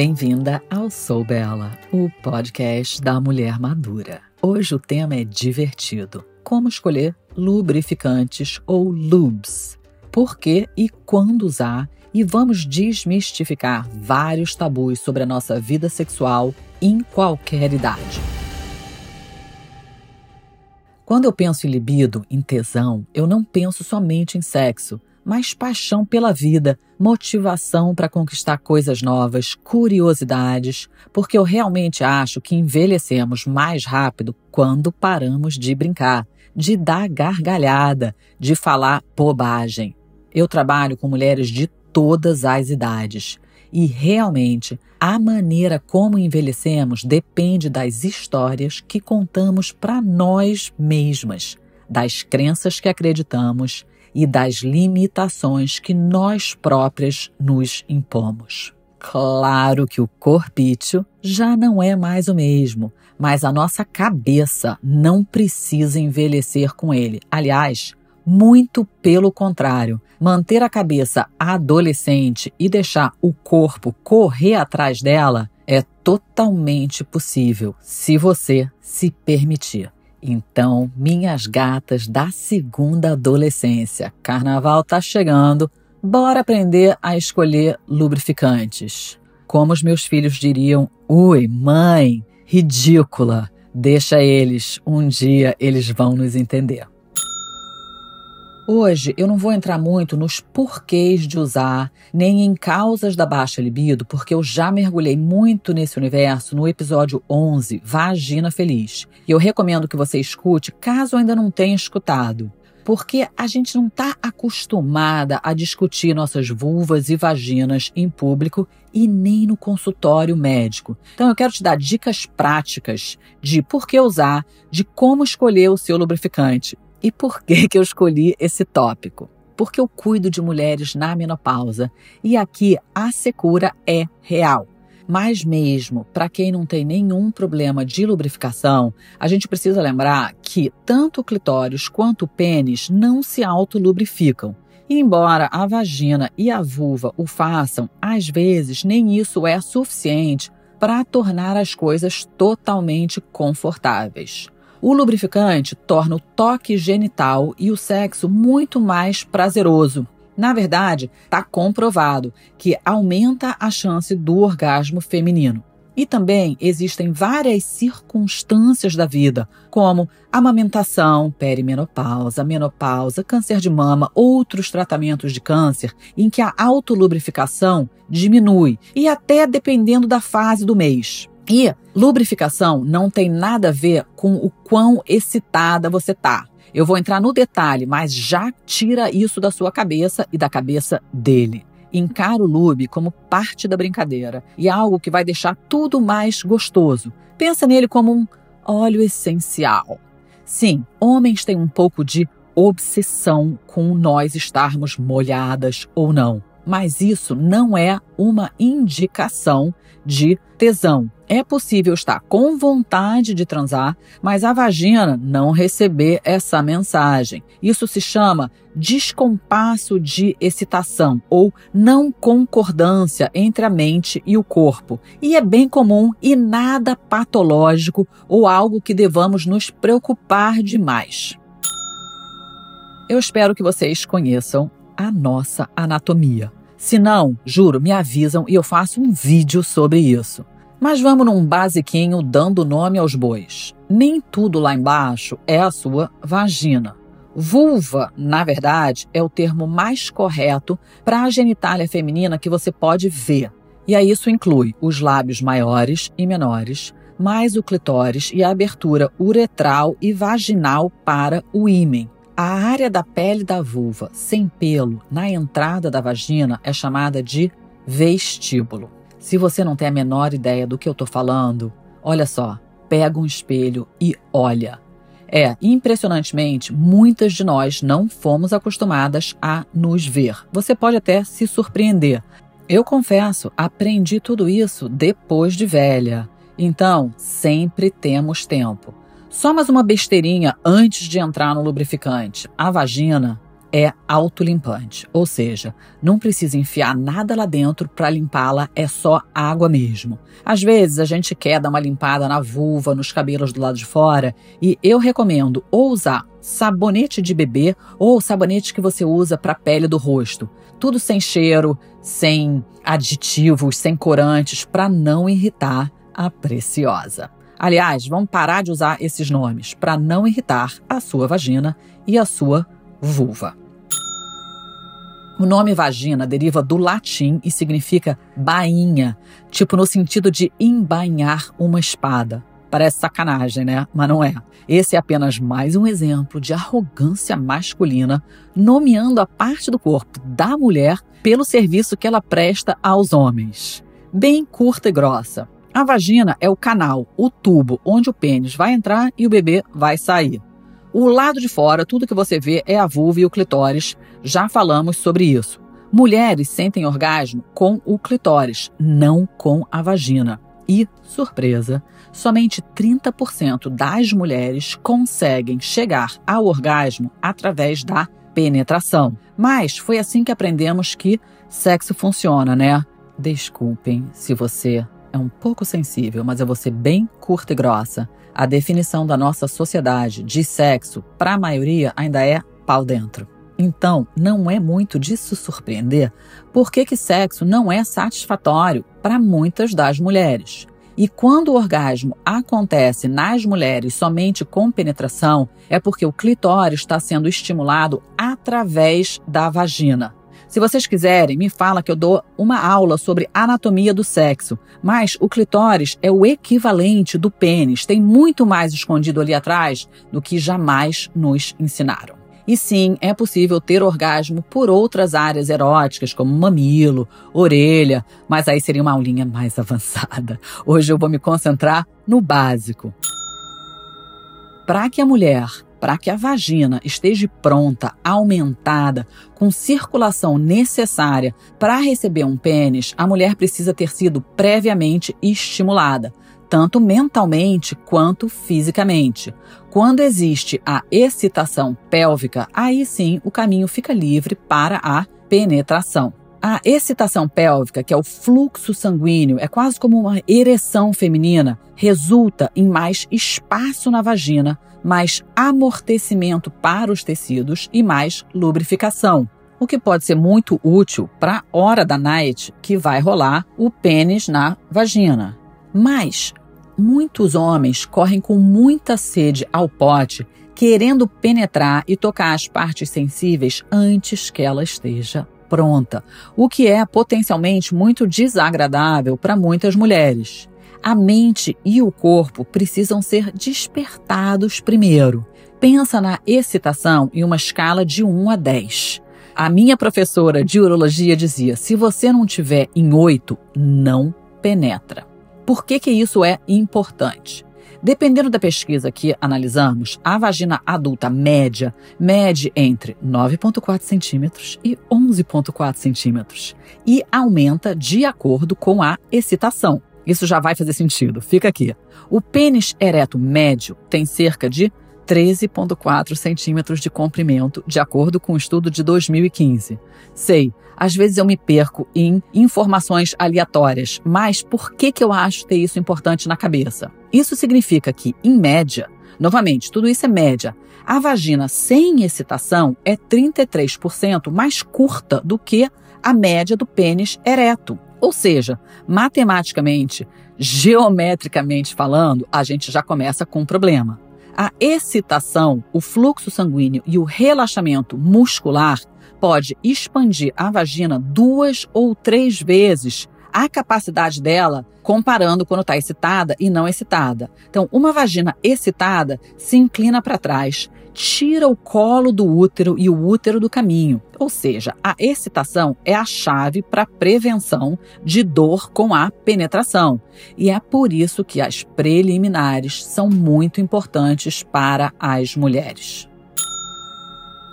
Bem-vinda ao Sou Bela, o podcast da mulher madura. Hoje o tema é divertido. Como escolher lubrificantes ou lubes? Por que e quando usar? E vamos desmistificar vários tabus sobre a nossa vida sexual em qualquer idade. Quando eu penso em libido, em tesão, eu não penso somente em sexo mas paixão pela vida, motivação para conquistar coisas novas, curiosidades, porque eu realmente acho que envelhecemos mais rápido quando paramos de brincar, de dar gargalhada, de falar bobagem. Eu trabalho com mulheres de todas as idades. E realmente, a maneira como envelhecemos depende das histórias que contamos para nós mesmas, das crenças que acreditamos e das limitações que nós próprias nos impomos. Claro que o corpício já não é mais o mesmo, mas a nossa cabeça não precisa envelhecer com ele. Aliás, muito pelo contrário, manter a cabeça adolescente e deixar o corpo correr atrás dela é totalmente possível se você se permitir. Então, minhas gatas da segunda adolescência, carnaval tá chegando, bora aprender a escolher lubrificantes. Como os meus filhos diriam, ui, mãe, ridícula, deixa eles, um dia eles vão nos entender. Hoje eu não vou entrar muito nos porquês de usar, nem em causas da baixa libido, porque eu já mergulhei muito nesse universo no episódio 11, Vagina Feliz. E eu recomendo que você escute, caso ainda não tenha escutado. Porque a gente não está acostumada a discutir nossas vulvas e vaginas em público e nem no consultório médico. Então eu quero te dar dicas práticas de por que usar, de como escolher o seu lubrificante e por que, que eu escolhi esse tópico? Porque eu cuido de mulheres na menopausa e aqui a secura é real. Mas mesmo para quem não tem nenhum problema de lubrificação, a gente precisa lembrar que tanto o clitóris quanto o pênis não se autolubrificam. E embora a vagina e a vulva o façam, às vezes nem isso é suficiente para tornar as coisas totalmente confortáveis. O lubrificante torna o toque genital e o sexo muito mais prazeroso. Na verdade, está comprovado que aumenta a chance do orgasmo feminino. E também existem várias circunstâncias da vida, como amamentação, perimenopausa, menopausa, câncer de mama, outros tratamentos de câncer, em que a autolubrificação diminui, e até dependendo da fase do mês. E lubrificação não tem nada a ver com o quão excitada você tá. Eu vou entrar no detalhe, mas já tira isso da sua cabeça e da cabeça dele. Encara o lube como parte da brincadeira e algo que vai deixar tudo mais gostoso. Pensa nele como um óleo essencial. Sim, homens têm um pouco de obsessão com nós estarmos molhadas ou não, mas isso não é uma indicação de tesão. É possível estar com vontade de transar, mas a vagina não receber essa mensagem. Isso se chama descompasso de excitação ou não concordância entre a mente e o corpo. E é bem comum e nada patológico ou algo que devamos nos preocupar demais. Eu espero que vocês conheçam a nossa anatomia. Se não, juro, me avisam e eu faço um vídeo sobre isso. Mas vamos num basiquinho dando nome aos bois. Nem tudo lá embaixo é a sua vagina. Vulva, na verdade, é o termo mais correto para a genitália feminina que você pode ver. E aí isso inclui os lábios maiores e menores, mais o clitóris e a abertura uretral e vaginal para o ímen. A área da pele da vulva sem pelo na entrada da vagina é chamada de vestíbulo. Se você não tem a menor ideia do que eu estou falando, Olha só, pega um espelho e olha. É, impressionantemente, muitas de nós não fomos acostumadas a nos ver. Você pode até se surpreender. Eu confesso, aprendi tudo isso depois de velha. Então, sempre temos tempo. Só mais uma besteirinha antes de entrar no lubrificante. A vagina é autolimpante, ou seja, não precisa enfiar nada lá dentro para limpá-la, é só água mesmo. Às vezes a gente quer dar uma limpada na vulva, nos cabelos do lado de fora, e eu recomendo ou usar sabonete de bebê ou sabonete que você usa para a pele do rosto. Tudo sem cheiro, sem aditivos, sem corantes, para não irritar a preciosa. Aliás, vamos parar de usar esses nomes para não irritar a sua vagina e a sua vulva. O nome vagina deriva do latim e significa bainha, tipo no sentido de embainhar uma espada. Parece sacanagem, né? Mas não é. Esse é apenas mais um exemplo de arrogância masculina, nomeando a parte do corpo da mulher pelo serviço que ela presta aos homens. Bem curta e grossa. A vagina é o canal, o tubo onde o pênis vai entrar e o bebê vai sair. O lado de fora, tudo que você vê é a vulva e o clitóris. Já falamos sobre isso. Mulheres sentem orgasmo com o clitóris, não com a vagina. E, surpresa, somente 30% das mulheres conseguem chegar ao orgasmo através da penetração. Mas foi assim que aprendemos que sexo funciona, né? Desculpem se você é um pouco sensível, mas eu vou ser bem curta e grossa. A definição da nossa sociedade de sexo, para a maioria, ainda é pau dentro. Então, não é muito se surpreender por que sexo não é satisfatório para muitas das mulheres. E quando o orgasmo acontece nas mulheres somente com penetração, é porque o clitóris está sendo estimulado através da vagina. Se vocês quiserem, me fala que eu dou uma aula sobre anatomia do sexo. Mas o clitóris é o equivalente do pênis, tem muito mais escondido ali atrás do que jamais nos ensinaram. E sim, é possível ter orgasmo por outras áreas eróticas, como mamilo, orelha, mas aí seria uma aulinha mais avançada. Hoje eu vou me concentrar no básico. Para que a mulher para que a vagina esteja pronta, aumentada, com circulação necessária para receber um pênis, a mulher precisa ter sido previamente estimulada, tanto mentalmente quanto fisicamente. Quando existe a excitação pélvica, aí sim o caminho fica livre para a penetração. A excitação pélvica, que é o fluxo sanguíneo, é quase como uma ereção feminina, resulta em mais espaço na vagina, mais amortecimento para os tecidos e mais lubrificação. O que pode ser muito útil para a hora da night que vai rolar o pênis na vagina. Mas muitos homens correm com muita sede ao pote, querendo penetrar e tocar as partes sensíveis antes que ela esteja pronta, o que é potencialmente muito desagradável para muitas mulheres. A mente e o corpo precisam ser despertados primeiro. Pensa na excitação em uma escala de 1 a 10. A minha professora de urologia dizia: se você não tiver em 8, não penetra. Por que, que isso é importante? Dependendo da pesquisa que analisamos, a vagina adulta média mede entre 9,4 centímetros e 11,4 centímetros e aumenta de acordo com a excitação. Isso já vai fazer sentido. Fica aqui. O pênis ereto médio tem cerca de 13,4 centímetros de comprimento, de acordo com o um estudo de 2015. Sei, às vezes eu me perco em informações aleatórias, mas por que, que eu acho ter isso importante na cabeça? Isso significa que, em média, novamente, tudo isso é média, a vagina sem excitação é 33% mais curta do que a média do pênis ereto. Ou seja, matematicamente, geometricamente falando, a gente já começa com um problema. A excitação, o fluxo sanguíneo e o relaxamento muscular pode expandir a vagina duas ou três vezes a capacidade dela comparando quando está excitada e não excitada. Então, uma vagina excitada se inclina para trás, tira o colo do útero e o útero do caminho. Ou seja, a excitação é a chave para a prevenção de dor com a penetração. E é por isso que as preliminares são muito importantes para as mulheres.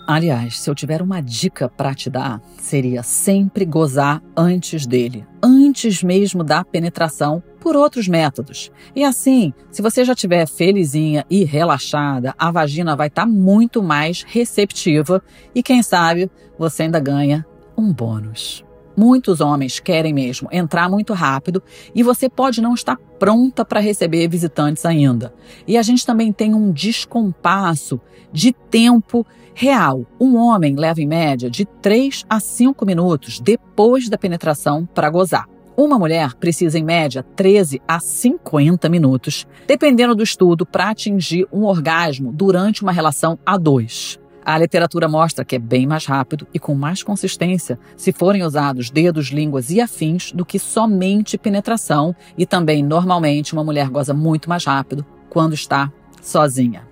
Aliás, se eu tiver uma dica para te dar, seria sempre gozar antes dele, antes mesmo da penetração, por outros métodos. E assim, se você já estiver felizinha e relaxada, a vagina vai estar tá muito mais receptiva e quem sabe você ainda ganha um bônus. Muitos homens querem mesmo entrar muito rápido e você pode não estar pronta para receber visitantes ainda. E a gente também tem um descompasso de tempo real. Um homem leva em média de 3 a 5 minutos depois da penetração para gozar. Uma mulher precisa, em média, 13 a 50 minutos, dependendo do estudo, para atingir um orgasmo durante uma relação a dois. A literatura mostra que é bem mais rápido e com mais consistência se forem usados dedos, línguas e afins do que somente penetração, e também, normalmente, uma mulher goza muito mais rápido quando está sozinha.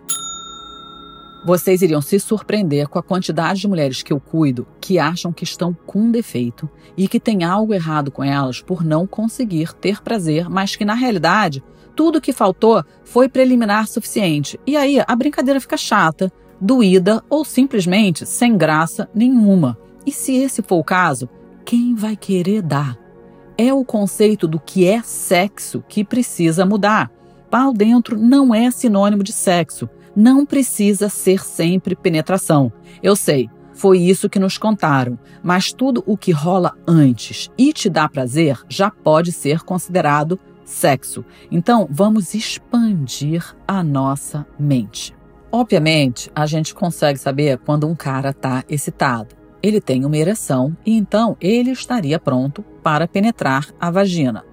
Vocês iriam se surpreender com a quantidade de mulheres que eu cuido que acham que estão com defeito e que tem algo errado com elas por não conseguir ter prazer, mas que na realidade tudo que faltou foi preliminar suficiente. E aí a brincadeira fica chata, doída ou simplesmente sem graça nenhuma. E se esse for o caso, quem vai querer dar? É o conceito do que é sexo que precisa mudar. Pau dentro não é sinônimo de sexo. Não precisa ser sempre penetração. Eu sei, foi isso que nos contaram, mas tudo o que rola antes e te dá prazer já pode ser considerado sexo. Então, vamos expandir a nossa mente. Obviamente, a gente consegue saber quando um cara está excitado. Ele tem uma ereção e então ele estaria pronto para penetrar a vagina.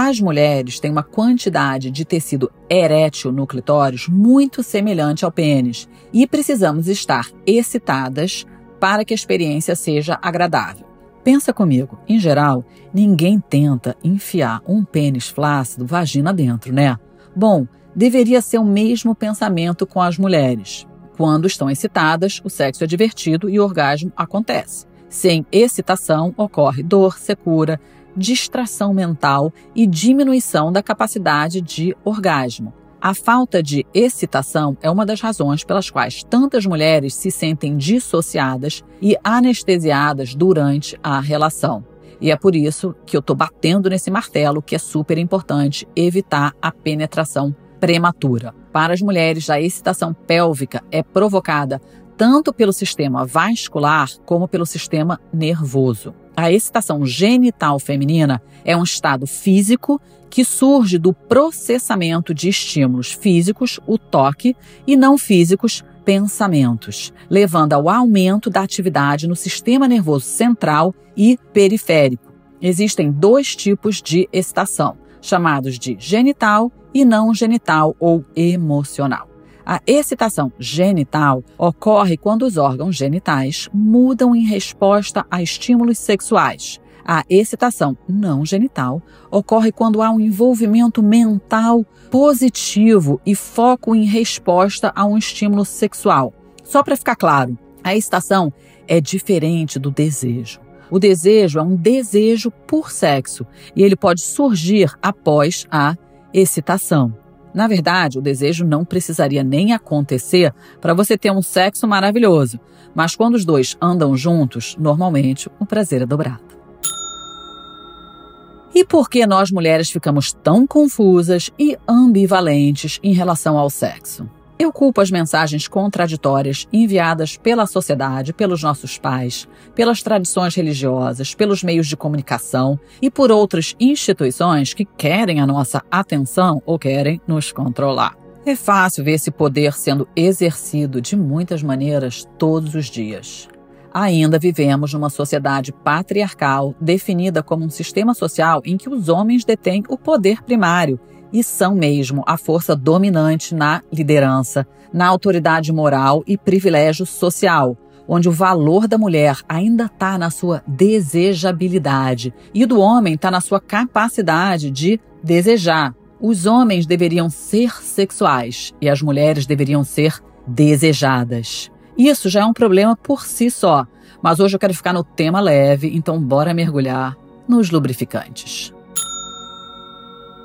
As mulheres têm uma quantidade de tecido erétil no clitóris muito semelhante ao pênis e precisamos estar excitadas para que a experiência seja agradável. Pensa comigo, em geral, ninguém tenta enfiar um pênis flácido vagina dentro, né? Bom, deveria ser o mesmo pensamento com as mulheres. Quando estão excitadas, o sexo é divertido e o orgasmo acontece. Sem excitação, ocorre dor, secura, distração mental e diminuição da capacidade de orgasmo. A falta de excitação é uma das razões pelas quais tantas mulheres se sentem dissociadas e anestesiadas durante a relação. E é por isso que eu estou batendo nesse martelo que é super importante evitar a penetração prematura. Para as mulheres, a excitação pélvica é provocada tanto pelo sistema vascular como pelo sistema nervoso. A excitação genital feminina é um estado físico que surge do processamento de estímulos físicos, o toque, e não físicos, pensamentos, levando ao aumento da atividade no sistema nervoso central e periférico. Existem dois tipos de excitação, chamados de genital e não genital ou emocional. A excitação genital ocorre quando os órgãos genitais mudam em resposta a estímulos sexuais. A excitação não genital ocorre quando há um envolvimento mental positivo e foco em resposta a um estímulo sexual. Só para ficar claro, a excitação é diferente do desejo. O desejo é um desejo por sexo e ele pode surgir após a excitação. Na verdade, o desejo não precisaria nem acontecer para você ter um sexo maravilhoso, mas quando os dois andam juntos, normalmente o prazer é dobrado. E por que nós mulheres ficamos tão confusas e ambivalentes em relação ao sexo? Eu culpo as mensagens contraditórias enviadas pela sociedade, pelos nossos pais, pelas tradições religiosas, pelos meios de comunicação e por outras instituições que querem a nossa atenção ou querem nos controlar. É fácil ver esse poder sendo exercido de muitas maneiras todos os dias. Ainda vivemos numa sociedade patriarcal definida como um sistema social em que os homens detêm o poder primário e são mesmo a força dominante na liderança, na autoridade moral e privilégio social, onde o valor da mulher ainda está na sua desejabilidade e do homem está na sua capacidade de desejar. Os homens deveriam ser sexuais e as mulheres deveriam ser desejadas. Isso já é um problema por si só, mas hoje eu quero ficar no tema leve, então bora mergulhar nos lubrificantes.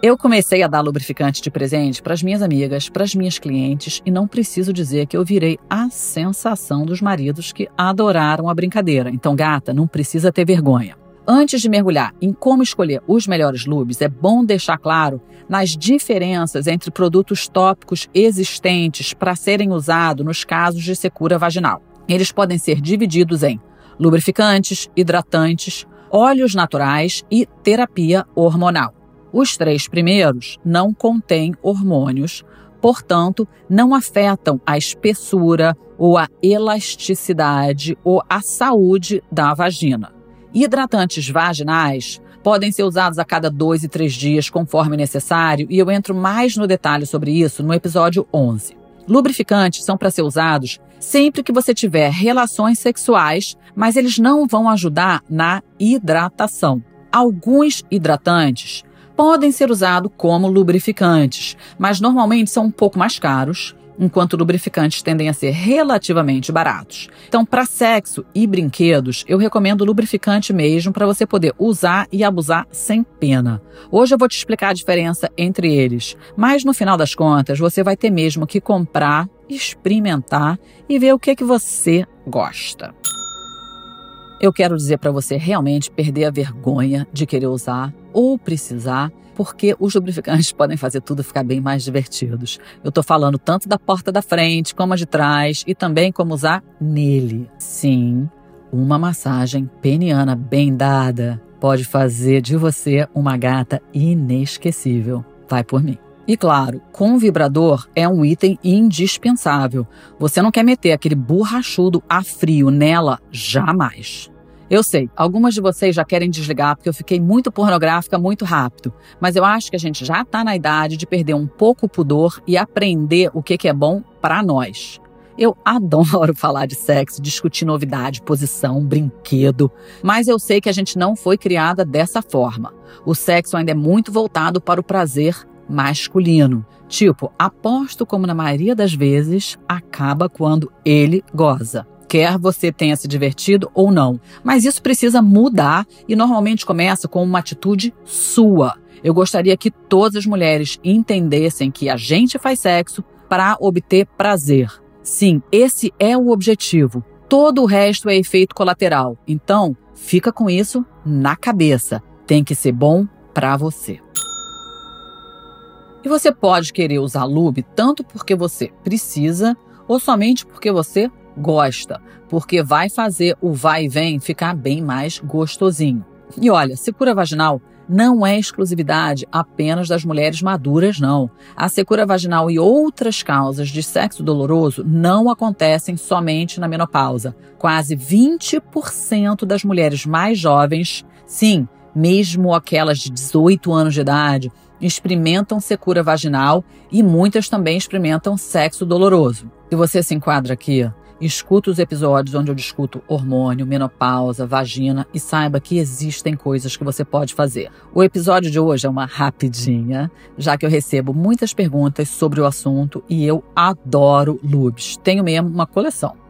Eu comecei a dar lubrificante de presente para as minhas amigas, para as minhas clientes, e não preciso dizer que eu virei a sensação dos maridos que adoraram a brincadeira. Então, gata, não precisa ter vergonha. Antes de mergulhar em como escolher os melhores lubes, é bom deixar claro nas diferenças entre produtos tópicos existentes para serem usados nos casos de secura vaginal. Eles podem ser divididos em lubrificantes, hidratantes, óleos naturais e terapia hormonal. Os três primeiros não contêm hormônios, portanto, não afetam a espessura ou a elasticidade ou a saúde da vagina. Hidratantes vaginais podem ser usados a cada dois e três dias, conforme necessário, e eu entro mais no detalhe sobre isso no episódio 11. Lubrificantes são para ser usados sempre que você tiver relações sexuais, mas eles não vão ajudar na hidratação. Alguns hidratantes podem ser usados como lubrificantes, mas normalmente são um pouco mais caros, enquanto lubrificantes tendem a ser relativamente baratos. Então, para sexo e brinquedos, eu recomendo lubrificante mesmo para você poder usar e abusar sem pena. Hoje eu vou te explicar a diferença entre eles, mas no final das contas, você vai ter mesmo que comprar, experimentar e ver o que é que você gosta. Eu quero dizer para você realmente perder a vergonha de querer usar ou precisar, porque os lubrificantes podem fazer tudo ficar bem mais divertidos. Eu estou falando tanto da porta da frente como a de trás e também como usar nele. Sim, uma massagem peniana bem dada pode fazer de você uma gata inesquecível. Vai por mim. E claro, com vibrador é um item indispensável. Você não quer meter aquele borrachudo a frio nela jamais. Eu sei, algumas de vocês já querem desligar porque eu fiquei muito pornográfica muito rápido, mas eu acho que a gente já está na idade de perder um pouco o pudor e aprender o que, que é bom para nós. Eu adoro falar de sexo, discutir novidade, posição, brinquedo, mas eu sei que a gente não foi criada dessa forma. O sexo ainda é muito voltado para o prazer masculino. Tipo, aposto como na maioria das vezes acaba quando ele goza quer você tenha se divertido ou não. Mas isso precisa mudar e normalmente começa com uma atitude sua. Eu gostaria que todas as mulheres entendessem que a gente faz sexo para obter prazer. Sim, esse é o objetivo. Todo o resto é efeito colateral. Então, fica com isso na cabeça. Tem que ser bom para você. E você pode querer usar lube tanto porque você precisa ou somente porque você gosta, porque vai fazer o vai e vem ficar bem mais gostosinho. E olha, secura vaginal não é exclusividade apenas das mulheres maduras, não. A secura vaginal e outras causas de sexo doloroso não acontecem somente na menopausa. Quase 20% das mulheres mais jovens, sim, mesmo aquelas de 18 anos de idade, experimentam secura vaginal e muitas também experimentam sexo doloroso. Se você se enquadra aqui, Escuta os episódios onde eu discuto hormônio, menopausa, vagina e saiba que existem coisas que você pode fazer. O episódio de hoje é uma rapidinha, já que eu recebo muitas perguntas sobre o assunto e eu adoro lubes. Tenho mesmo uma coleção.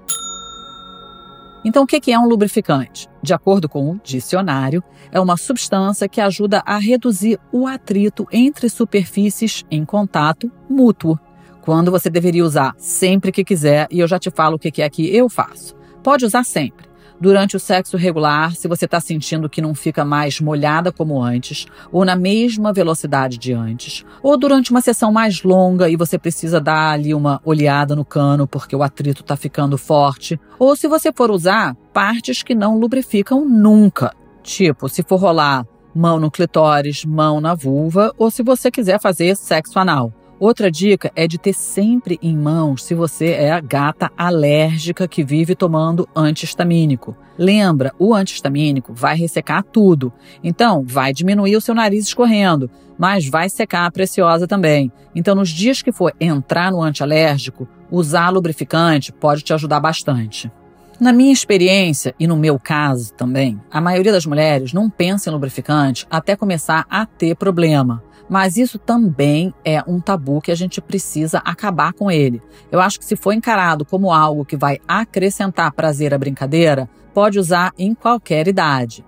Então, o que é um lubrificante? De acordo com o dicionário, é uma substância que ajuda a reduzir o atrito entre superfícies em contato mútuo quando você deveria usar sempre que quiser, e eu já te falo o que é que eu faço. Pode usar sempre. Durante o sexo regular, se você está sentindo que não fica mais molhada como antes, ou na mesma velocidade de antes, ou durante uma sessão mais longa e você precisa dar ali uma olhada no cano porque o atrito está ficando forte, ou se você for usar partes que não lubrificam nunca, tipo se for rolar mão no clitóris, mão na vulva, ou se você quiser fazer sexo anal. Outra dica é de ter sempre em mãos se você é a gata alérgica que vive tomando antihistamínico. Lembra, o antihistamínico vai ressecar tudo. Então, vai diminuir o seu nariz escorrendo, mas vai secar a preciosa também. Então, nos dias que for entrar no antialérgico, usar lubrificante pode te ajudar bastante. Na minha experiência e no meu caso também, a maioria das mulheres não pensa em lubrificante até começar a ter problema. Mas isso também é um tabu que a gente precisa acabar com ele. Eu acho que se for encarado como algo que vai acrescentar prazer à brincadeira, pode usar em qualquer idade.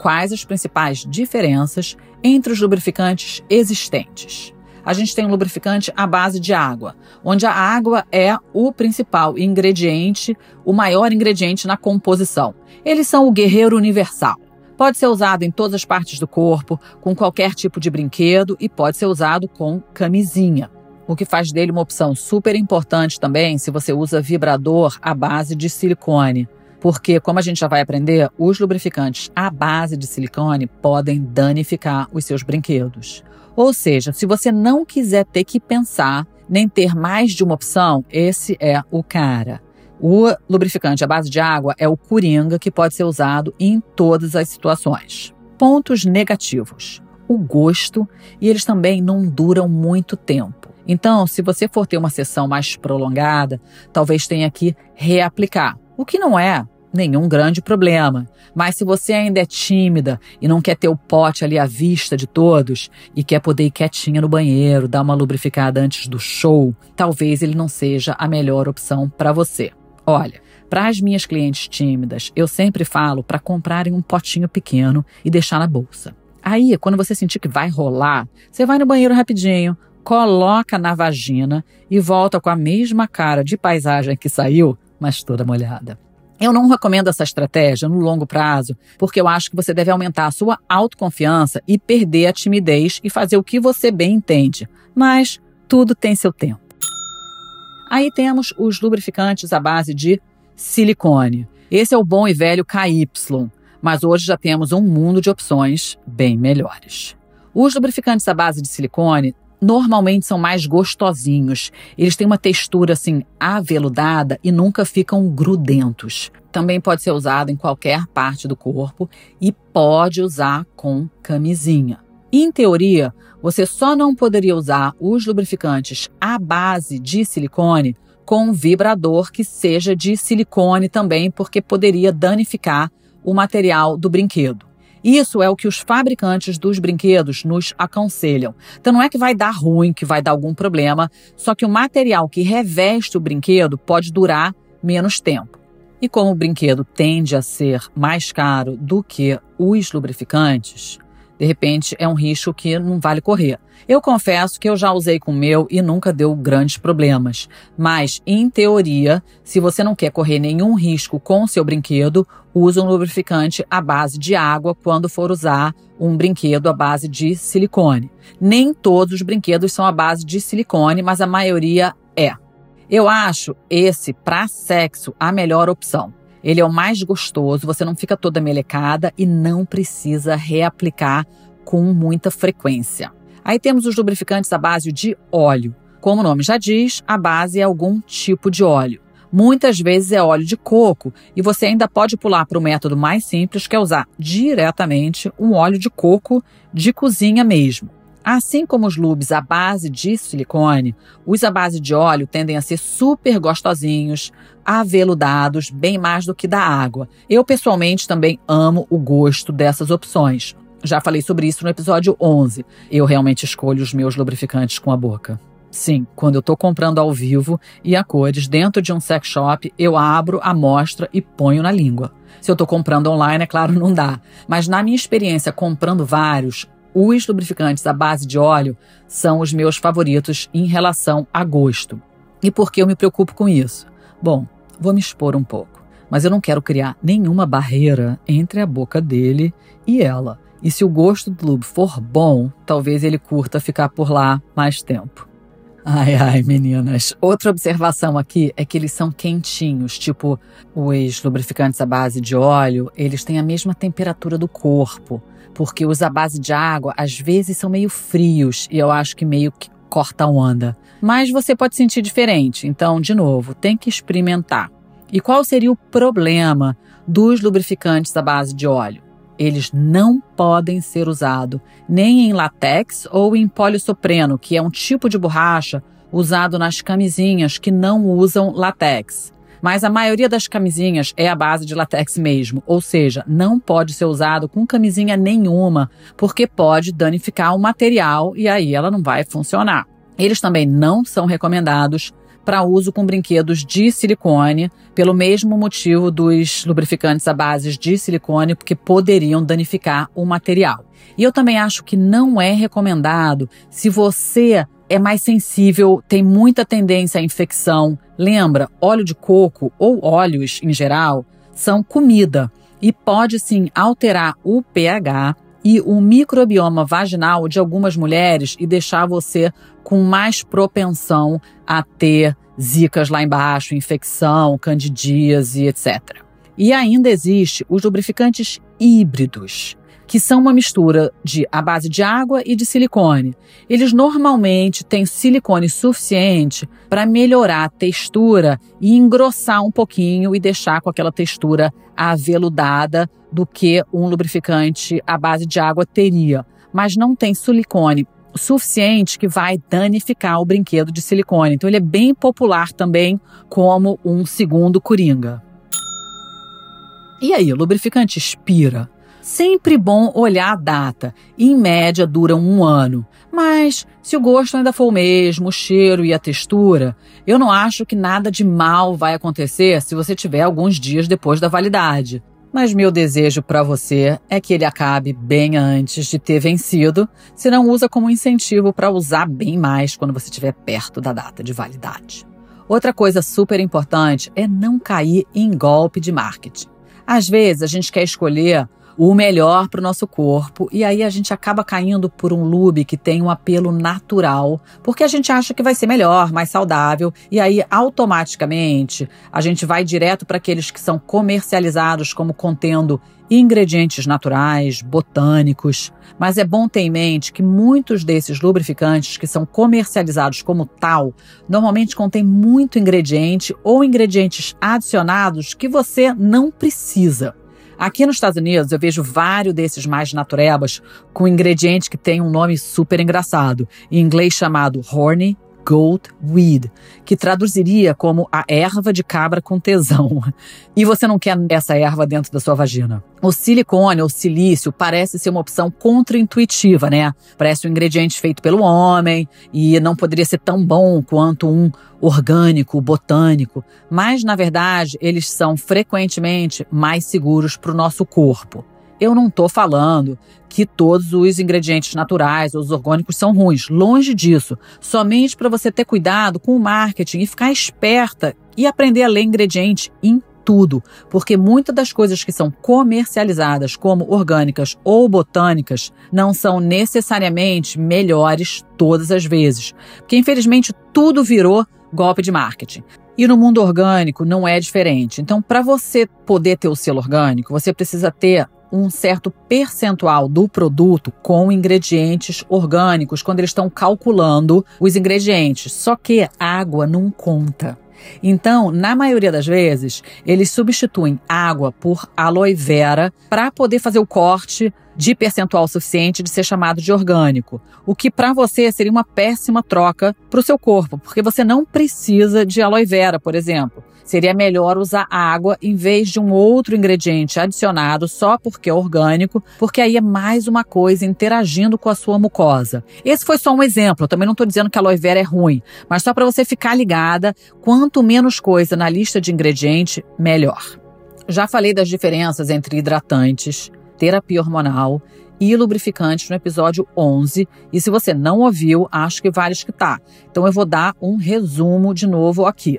Quais as principais diferenças entre os lubrificantes existentes? A gente tem um lubrificante à base de água, onde a água é o principal ingrediente, o maior ingrediente na composição. Eles são o guerreiro universal. Pode ser usado em todas as partes do corpo, com qualquer tipo de brinquedo e pode ser usado com camisinha. O que faz dele uma opção super importante também se você usa vibrador à base de silicone. Porque, como a gente já vai aprender, os lubrificantes à base de silicone podem danificar os seus brinquedos. Ou seja, se você não quiser ter que pensar nem ter mais de uma opção, esse é o cara. O lubrificante à base de água é o Coringa, que pode ser usado em todas as situações. Pontos negativos: o gosto e eles também não duram muito tempo. Então, se você for ter uma sessão mais prolongada, talvez tenha que reaplicar, o que não é nenhum grande problema. Mas se você ainda é tímida e não quer ter o pote ali à vista de todos e quer poder ir quietinha no banheiro, dar uma lubrificada antes do show, talvez ele não seja a melhor opção para você. Olha, para as minhas clientes tímidas, eu sempre falo para comprarem um potinho pequeno e deixar na bolsa. Aí, quando você sentir que vai rolar, você vai no banheiro rapidinho, coloca na vagina e volta com a mesma cara de paisagem que saiu, mas toda molhada. Eu não recomendo essa estratégia no longo prazo, porque eu acho que você deve aumentar a sua autoconfiança e perder a timidez e fazer o que você bem entende. Mas tudo tem seu tempo. Aí temos os lubrificantes à base de silicone. Esse é o bom e velho KY, mas hoje já temos um mundo de opções bem melhores. Os lubrificantes à base de silicone normalmente são mais gostosinhos. Eles têm uma textura assim aveludada e nunca ficam grudentos. Também pode ser usado em qualquer parte do corpo e pode usar com camisinha. Em teoria, você só não poderia usar os lubrificantes à base de silicone com um vibrador que seja de silicone também, porque poderia danificar o material do brinquedo. Isso é o que os fabricantes dos brinquedos nos aconselham. Então não é que vai dar ruim, que vai dar algum problema, só que o material que reveste o brinquedo pode durar menos tempo. E como o brinquedo tende a ser mais caro do que os lubrificantes, de repente é um risco que não vale correr. Eu confesso que eu já usei com o meu e nunca deu grandes problemas. Mas, em teoria, se você não quer correr nenhum risco com o seu brinquedo, use um lubrificante à base de água quando for usar um brinquedo à base de silicone. Nem todos os brinquedos são à base de silicone, mas a maioria é. Eu acho esse, para sexo, a melhor opção. Ele é o mais gostoso, você não fica toda melecada e não precisa reaplicar com muita frequência. Aí temos os lubrificantes à base de óleo. Como o nome já diz, a base é algum tipo de óleo. Muitas vezes é óleo de coco e você ainda pode pular para o método mais simples, que é usar diretamente um óleo de coco de cozinha mesmo. Assim como os lubes à base de silicone, os à base de óleo tendem a ser super gostosinhos, aveludados, bem mais do que da água. Eu pessoalmente também amo o gosto dessas opções. Já falei sobre isso no episódio 11. Eu realmente escolho os meus lubrificantes com a boca. Sim, quando eu estou comprando ao vivo e a cores dentro de um sex shop, eu abro a amostra e ponho na língua. Se eu estou comprando online, é claro, não dá. Mas na minha experiência comprando vários, os lubrificantes à base de óleo são os meus favoritos em relação a gosto. E por que eu me preocupo com isso? Bom, vou me expor um pouco, mas eu não quero criar nenhuma barreira entre a boca dele e ela. E se o gosto do lube for bom, talvez ele curta ficar por lá mais tempo. Ai, ai, meninas. Outra observação aqui é que eles são quentinhos, tipo os lubrificantes à base de óleo, eles têm a mesma temperatura do corpo porque os à base de água às vezes são meio frios e eu acho que meio que corta onda. Mas você pode sentir diferente, então, de novo, tem que experimentar. E qual seria o problema dos lubrificantes à base de óleo? Eles não podem ser usados nem em latex ou em polisopreno, que é um tipo de borracha usado nas camisinhas que não usam latex. Mas a maioria das camisinhas é a base de latex mesmo, ou seja, não pode ser usado com camisinha nenhuma, porque pode danificar o material e aí ela não vai funcionar. Eles também não são recomendados para uso com brinquedos de silicone, pelo mesmo motivo dos lubrificantes à base de silicone, porque poderiam danificar o material. E eu também acho que não é recomendado se você é mais sensível, tem muita tendência à infecção. Lembra, óleo de coco ou óleos em geral são comida e pode sim alterar o pH e o microbioma vaginal de algumas mulheres e deixar você com mais propensão a ter zicas lá embaixo, infecção, candidíase, etc. E ainda existe os lubrificantes híbridos, que são uma mistura de a base de água e de silicone. Eles normalmente têm silicone suficiente para melhorar a textura e engrossar um pouquinho e deixar com aquela textura aveludada do que um lubrificante à base de água teria, mas não tem silicone suficiente que vai danificar o brinquedo de silicone. Então ele é bem popular também como um segundo coringa. E aí, lubrificante expira? Sempre bom olhar a data. Em média dura um ano. Mas se o gosto ainda for o mesmo, o cheiro e a textura, eu não acho que nada de mal vai acontecer se você tiver alguns dias depois da validade. Mas meu desejo para você é que ele acabe bem antes de ter vencido, se não usa como incentivo para usar bem mais quando você estiver perto da data de validade. Outra coisa super importante é não cair em golpe de marketing. Às vezes a gente quer escolher o melhor para o nosso corpo. E aí a gente acaba caindo por um lube que tem um apelo natural, porque a gente acha que vai ser melhor, mais saudável. E aí automaticamente a gente vai direto para aqueles que são comercializados como contendo ingredientes naturais, botânicos, mas é bom ter em mente que muitos desses lubrificantes que são comercializados como tal, normalmente contêm muito ingrediente ou ingredientes adicionados que você não precisa. Aqui nos Estados Unidos eu vejo vários desses mais naturebas com ingrediente que tem um nome super engraçado, em inglês chamado horny goat weed, que traduziria como a erva de cabra com tesão. E você não quer essa erva dentro da sua vagina. O silicone ou silício parece ser uma opção contraintuitiva, né? Parece um ingrediente feito pelo homem e não poderia ser tão bom quanto um orgânico, botânico, mas na verdade eles são frequentemente mais seguros para o nosso corpo. Eu não estou falando que todos os ingredientes naturais ou os orgânicos são ruins. Longe disso. Somente para você ter cuidado com o marketing e ficar esperta e aprender a ler ingrediente em tudo, porque muitas das coisas que são comercializadas como orgânicas ou botânicas não são necessariamente melhores todas as vezes. Porque infelizmente tudo virou golpe de marketing. E no mundo orgânico não é diferente. Então, para você poder ter o selo orgânico, você precisa ter um certo percentual do produto com ingredientes orgânicos quando eles estão calculando os ingredientes. Só que água não conta. Então, na maioria das vezes, eles substituem água por aloe vera para poder fazer o corte de percentual suficiente de ser chamado de orgânico, o que para você seria uma péssima troca para o seu corpo, porque você não precisa de aloe vera, por exemplo. Seria melhor usar água em vez de um outro ingrediente adicionado só porque é orgânico, porque aí é mais uma coisa interagindo com a sua mucosa. Esse foi só um exemplo, eu também não estou dizendo que a aloe vera é ruim, mas só para você ficar ligada, quanto menos coisa na lista de ingredientes, melhor. Já falei das diferenças entre hidratantes, terapia hormonal e lubrificantes no episódio 11. E se você não ouviu, acho que vale escutar. Então eu vou dar um resumo de novo aqui.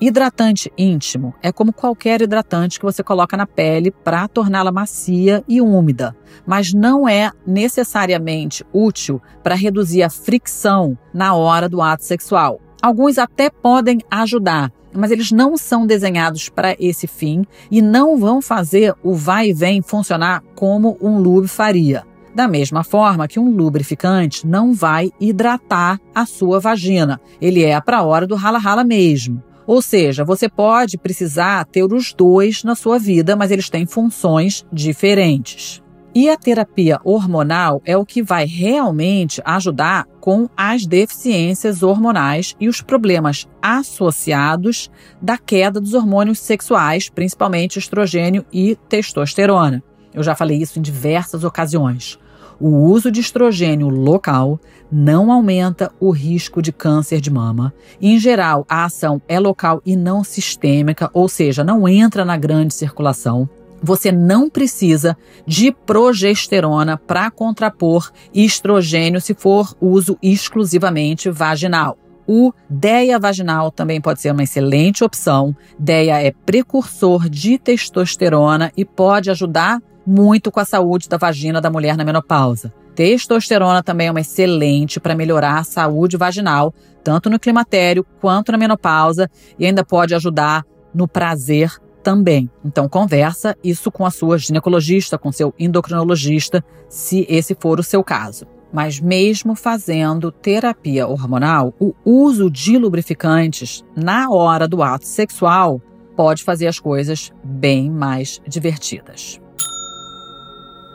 Hidratante íntimo é como qualquer hidratante que você coloca na pele para torná-la macia e úmida, mas não é necessariamente útil para reduzir a fricção na hora do ato sexual. Alguns até podem ajudar, mas eles não são desenhados para esse fim e não vão fazer o vai e vem funcionar como um lube faria. Da mesma forma que um lubrificante não vai hidratar a sua vagina, ele é para a hora do rala-rala mesmo. Ou seja, você pode precisar ter os dois na sua vida, mas eles têm funções diferentes. E a terapia hormonal é o que vai realmente ajudar com as deficiências hormonais e os problemas associados da queda dos hormônios sexuais, principalmente estrogênio e testosterona. Eu já falei isso em diversas ocasiões. O uso de estrogênio local não aumenta o risco de câncer de mama. Em geral, a ação é local e não sistêmica, ou seja, não entra na grande circulação. Você não precisa de progesterona para contrapor estrogênio se for uso exclusivamente vaginal. O DEA vaginal também pode ser uma excelente opção. DEA é precursor de testosterona e pode ajudar muito com a saúde da vagina da mulher na menopausa. Testosterona também é uma excelente para melhorar a saúde vaginal, tanto no climatério quanto na menopausa, e ainda pode ajudar no prazer também. Então, conversa isso com a sua ginecologista, com seu endocrinologista, se esse for o seu caso. Mas, mesmo fazendo terapia hormonal, o uso de lubrificantes na hora do ato sexual pode fazer as coisas bem mais divertidas.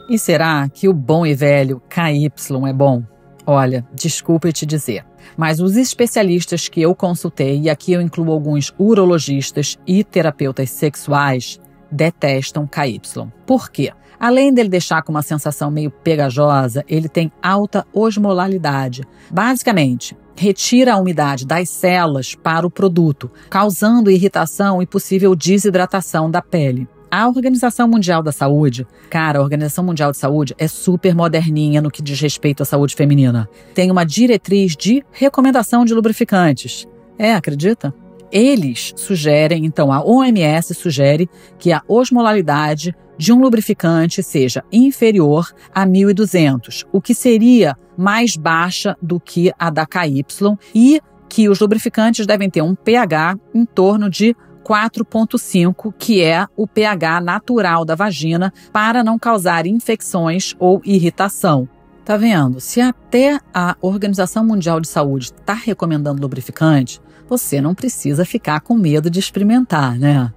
E será que o bom e velho KY é bom? Olha, desculpe te dizer, mas os especialistas que eu consultei, e aqui eu incluo alguns urologistas e terapeutas sexuais, detestam KY. Por quê? Além dele deixar com uma sensação meio pegajosa, ele tem alta osmolalidade. Basicamente, retira a umidade das células para o produto, causando irritação e possível desidratação da pele. A Organização Mundial da Saúde, cara, a Organização Mundial de Saúde é super moderninha no que diz respeito à saúde feminina. Tem uma diretriz de recomendação de lubrificantes. É, acredita? Eles sugerem, então, a OMS sugere que a osmolalidade de um lubrificante seja inferior a 1200, o que seria mais baixa do que a da KY e que os lubrificantes devem ter um pH em torno de 4,5, que é o pH natural da vagina, para não causar infecções ou irritação. Tá vendo? Se até a Organização Mundial de Saúde está recomendando lubrificante, você não precisa ficar com medo de experimentar, né?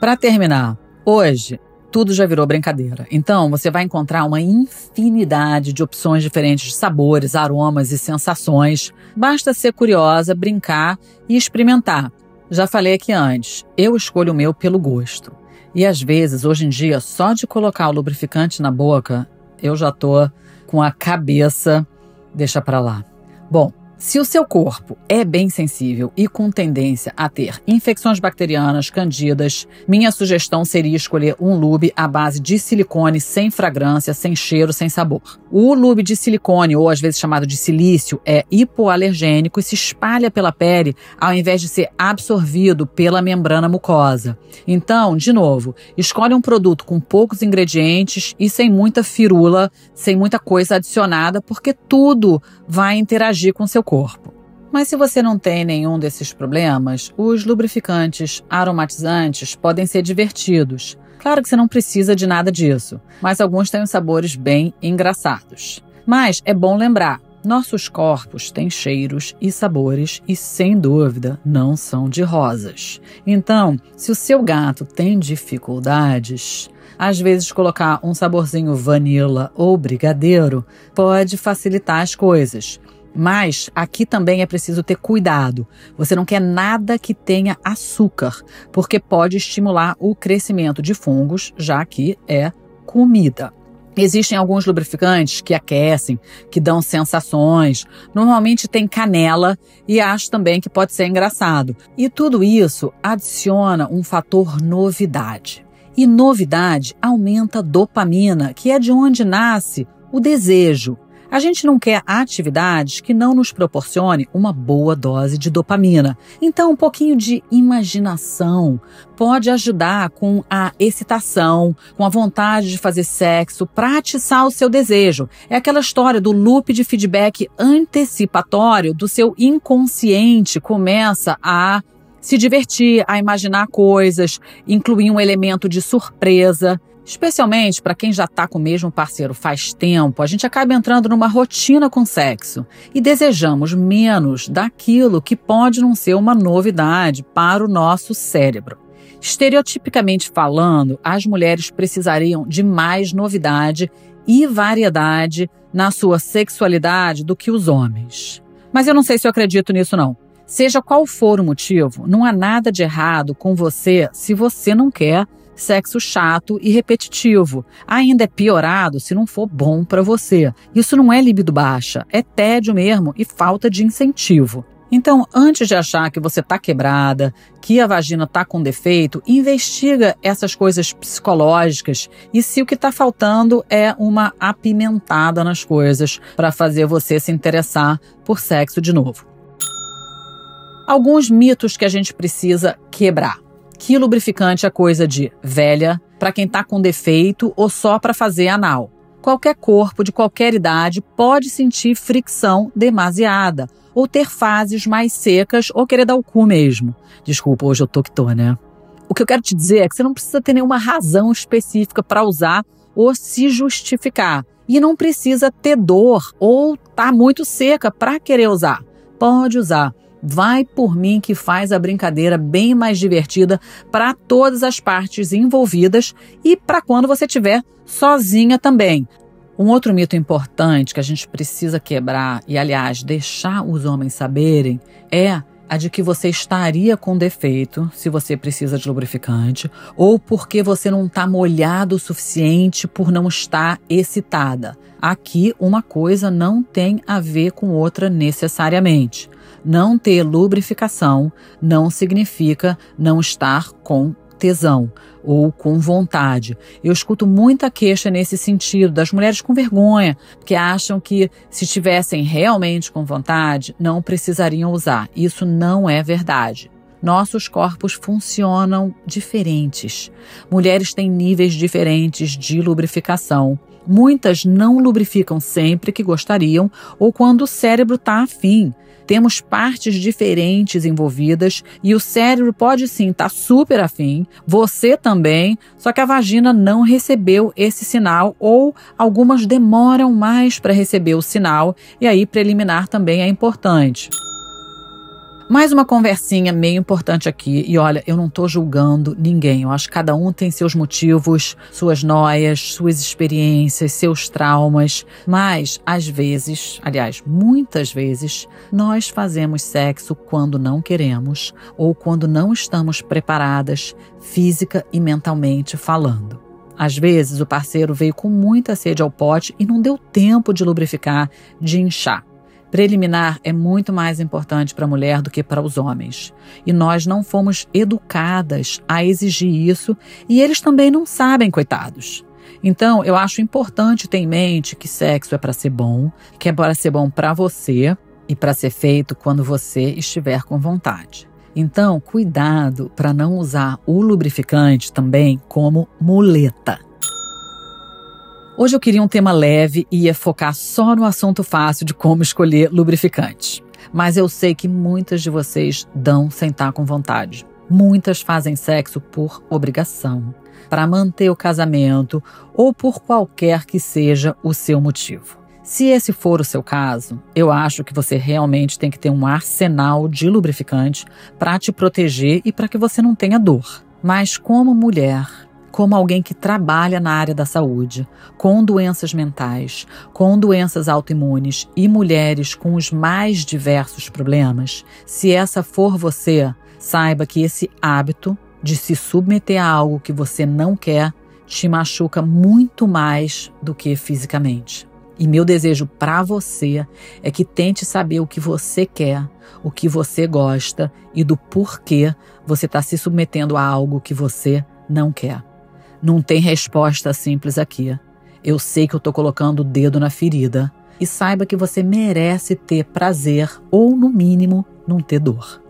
Para terminar, hoje tudo já virou brincadeira. Então, você vai encontrar uma infinidade de opções diferentes de sabores, aromas e sensações. Basta ser curiosa, brincar e experimentar. Já falei aqui antes, eu escolho o meu pelo gosto. E às vezes, hoje em dia, só de colocar o lubrificante na boca, eu já tô com a cabeça deixa para lá. Bom, se o seu corpo é bem sensível e com tendência a ter infecções bacterianas, candidas, minha sugestão seria escolher um lube à base de silicone sem fragrância, sem cheiro, sem sabor. O lube de silicone, ou às vezes chamado de silício, é hipoalergênico e se espalha pela pele ao invés de ser absorvido pela membrana mucosa. Então, de novo, escolhe um produto com poucos ingredientes e sem muita firula, sem muita coisa adicionada, porque tudo vai interagir com seu corpo. Mas se você não tem nenhum desses problemas, os lubrificantes aromatizantes podem ser divertidos. Claro que você não precisa de nada disso, mas alguns têm sabores bem engraçados. Mas é bom lembrar, nossos corpos têm cheiros e sabores e, sem dúvida, não são de rosas. Então, se o seu gato tem dificuldades, às vezes colocar um saborzinho vanilla ou brigadeiro pode facilitar as coisas. Mas aqui também é preciso ter cuidado. Você não quer nada que tenha açúcar, porque pode estimular o crescimento de fungos, já que é comida. Existem alguns lubrificantes que aquecem, que dão sensações. Normalmente tem canela e acho também que pode ser engraçado. E tudo isso adiciona um fator novidade. E novidade aumenta dopamina, que é de onde nasce o desejo. A gente não quer atividades que não nos proporcione uma boa dose de dopamina. Então, um pouquinho de imaginação pode ajudar com a excitação, com a vontade de fazer sexo, para atiçar o seu desejo. É aquela história do loop de feedback antecipatório do seu inconsciente começa a se divertir, a imaginar coisas, incluir um elemento de surpresa. Especialmente para quem já está com o mesmo parceiro faz tempo, a gente acaba entrando numa rotina com sexo e desejamos menos daquilo que pode não ser uma novidade para o nosso cérebro. Estereotipicamente falando, as mulheres precisariam de mais novidade e variedade na sua sexualidade do que os homens. Mas eu não sei se eu acredito nisso, não. Seja qual for o motivo, não há nada de errado com você se você não quer sexo chato e repetitivo. Ainda é piorado se não for bom para você. Isso não é libido baixa, é tédio mesmo e falta de incentivo. Então, antes de achar que você está quebrada, que a vagina está com defeito, investiga essas coisas psicológicas e se o que está faltando é uma apimentada nas coisas para fazer você se interessar por sexo de novo. Alguns mitos que a gente precisa quebrar. Que lubrificante é coisa de velha, para quem está com defeito ou só para fazer anal. Qualquer corpo de qualquer idade pode sentir fricção demasiada ou ter fases mais secas ou querer dar o cu mesmo. Desculpa, hoje eu tô que tô, né? O que eu quero te dizer é que você não precisa ter nenhuma razão específica para usar ou se justificar. E não precisa ter dor ou tá muito seca para querer usar. Pode usar. Vai por mim que faz a brincadeira bem mais divertida para todas as partes envolvidas e para quando você estiver sozinha também. Um outro mito importante que a gente precisa quebrar e, aliás, deixar os homens saberem é a de que você estaria com defeito se você precisa de lubrificante ou porque você não está molhado o suficiente por não estar excitada. Aqui, uma coisa não tem a ver com outra necessariamente. Não ter lubrificação não significa não estar com tesão ou com vontade. Eu escuto muita queixa nesse sentido das mulheres com vergonha, que acham que se estivessem realmente com vontade, não precisariam usar. Isso não é verdade. Nossos corpos funcionam diferentes. Mulheres têm níveis diferentes de lubrificação. Muitas não lubrificam sempre que gostariam ou quando o cérebro está afim. Temos partes diferentes envolvidas e o cérebro pode sim estar tá super afim, você também, só que a vagina não recebeu esse sinal ou algumas demoram mais para receber o sinal e aí preliminar também é importante. Mais uma conversinha meio importante aqui. E olha, eu não estou julgando ninguém. Eu acho que cada um tem seus motivos, suas noias, suas experiências, seus traumas. Mas, às vezes, aliás, muitas vezes, nós fazemos sexo quando não queremos ou quando não estamos preparadas, física e mentalmente falando. Às vezes, o parceiro veio com muita sede ao pote e não deu tempo de lubrificar, de inchar. Preliminar é muito mais importante para a mulher do que para os homens. E nós não fomos educadas a exigir isso e eles também não sabem, coitados. Então, eu acho importante ter em mente que sexo é para ser bom, que é para ser bom para você e para ser feito quando você estiver com vontade. Então, cuidado para não usar o lubrificante também como muleta. Hoje eu queria um tema leve e ia focar só no assunto fácil de como escolher lubrificante. Mas eu sei que muitas de vocês dão sem estar com vontade. Muitas fazem sexo por obrigação, para manter o casamento ou por qualquer que seja o seu motivo. Se esse for o seu caso, eu acho que você realmente tem que ter um arsenal de lubrificante para te proteger e para que você não tenha dor. Mas como mulher, como alguém que trabalha na área da saúde, com doenças mentais, com doenças autoimunes e mulheres com os mais diversos problemas, se essa for você, saiba que esse hábito de se submeter a algo que você não quer te machuca muito mais do que fisicamente. E meu desejo para você é que tente saber o que você quer, o que você gosta e do porquê você está se submetendo a algo que você não quer. Não tem resposta simples aqui. Eu sei que eu estou colocando o dedo na ferida. E saiba que você merece ter prazer ou, no mínimo, não ter dor.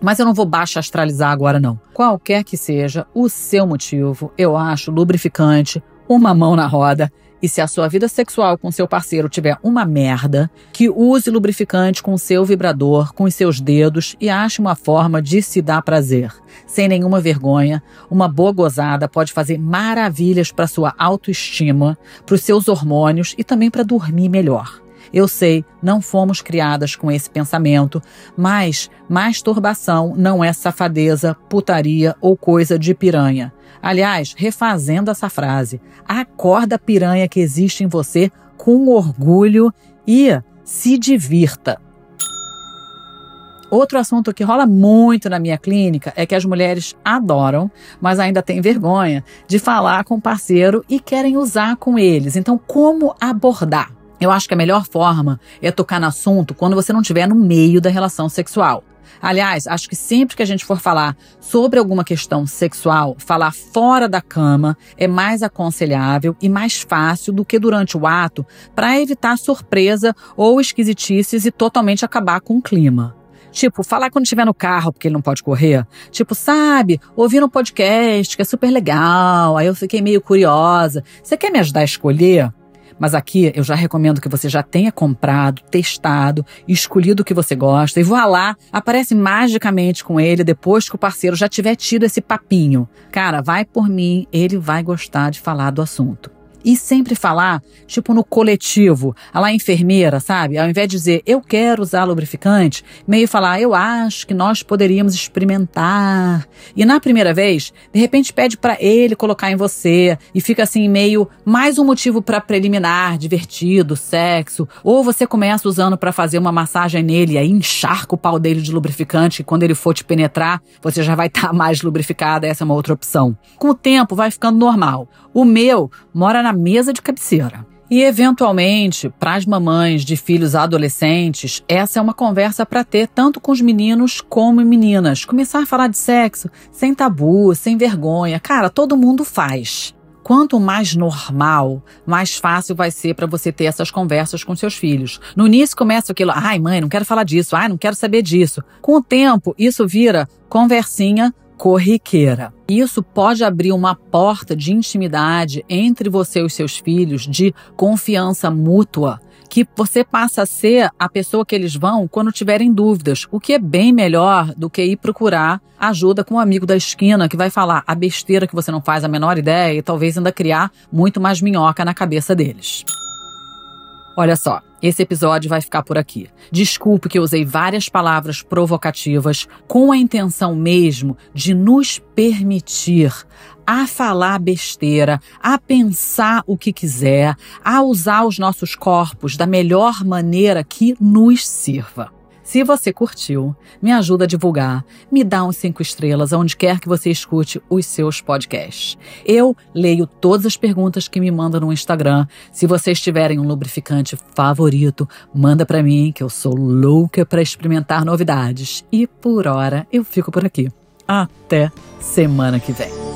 Mas eu não vou baixo astralizar agora, não. Qualquer que seja o seu motivo, eu acho lubrificante, uma mão na roda e se a sua vida sexual com seu parceiro tiver uma merda, que use lubrificante com seu vibrador, com os seus dedos e ache uma forma de se dar prazer. Sem nenhuma vergonha, uma boa gozada pode fazer maravilhas para sua autoestima, para os seus hormônios e também para dormir melhor. Eu sei, não fomos criadas com esse pensamento, mas masturbação não é safadeza, putaria ou coisa de piranha. Aliás, refazendo essa frase, acorda a piranha que existe em você com orgulho e se divirta. Outro assunto que rola muito na minha clínica é que as mulheres adoram, mas ainda têm vergonha de falar com o parceiro e querem usar com eles. Então, como abordar? Eu acho que a melhor forma é tocar no assunto quando você não estiver no meio da relação sexual. Aliás, acho que sempre que a gente for falar sobre alguma questão sexual, falar fora da cama é mais aconselhável e mais fácil do que durante o ato para evitar surpresa ou esquisitices e totalmente acabar com o clima. Tipo, falar quando estiver no carro, porque ele não pode correr. Tipo, sabe, ouvindo um podcast que é super legal, aí eu fiquei meio curiosa. Você quer me ajudar a escolher? Mas aqui eu já recomendo que você já tenha comprado, testado, escolhido o que você gosta e vá lá, aparece magicamente com ele depois que o parceiro já tiver tido esse papinho. Cara, vai por mim, ele vai gostar de falar do assunto. E sempre falar, tipo no coletivo, a lá enfermeira, sabe? Ao invés de dizer eu quero usar lubrificante, meio falar eu acho que nós poderíamos experimentar. E na primeira vez, de repente pede para ele colocar em você e fica assim meio mais um motivo para preliminar, divertido, sexo. Ou você começa usando para fazer uma massagem nele e aí encharca o pau dele de lubrificante e quando ele for te penetrar, você já vai estar tá mais lubrificada, essa é uma outra opção. Com o tempo vai ficando normal. O meu mora na mesa de cabeceira. E, eventualmente, para as mamães de filhos adolescentes, essa é uma conversa para ter tanto com os meninos como meninas. Começar a falar de sexo sem tabu, sem vergonha. Cara, todo mundo faz. Quanto mais normal, mais fácil vai ser para você ter essas conversas com seus filhos. No início começa aquilo, ai mãe, não quero falar disso, ai não quero saber disso. Com o tempo, isso vira conversinha corriqueira. Isso pode abrir uma porta de intimidade entre você e os seus filhos, de confiança mútua, que você passa a ser a pessoa que eles vão quando tiverem dúvidas, o que é bem melhor do que ir procurar ajuda com um amigo da esquina que vai falar a besteira que você não faz a menor ideia e talvez ainda criar muito mais minhoca na cabeça deles. Olha só, esse episódio vai ficar por aqui. Desculpe que eu usei várias palavras provocativas com a intenção mesmo de nos permitir a falar besteira, a pensar o que quiser, a usar os nossos corpos da melhor maneira que nos sirva. Se você curtiu, me ajuda a divulgar, me dá uns cinco estrelas onde quer que você escute os seus podcasts. Eu leio todas as perguntas que me mandam no Instagram. Se vocês tiverem um lubrificante favorito, manda para mim que eu sou louca para experimentar novidades. E por hora eu fico por aqui. Até semana que vem.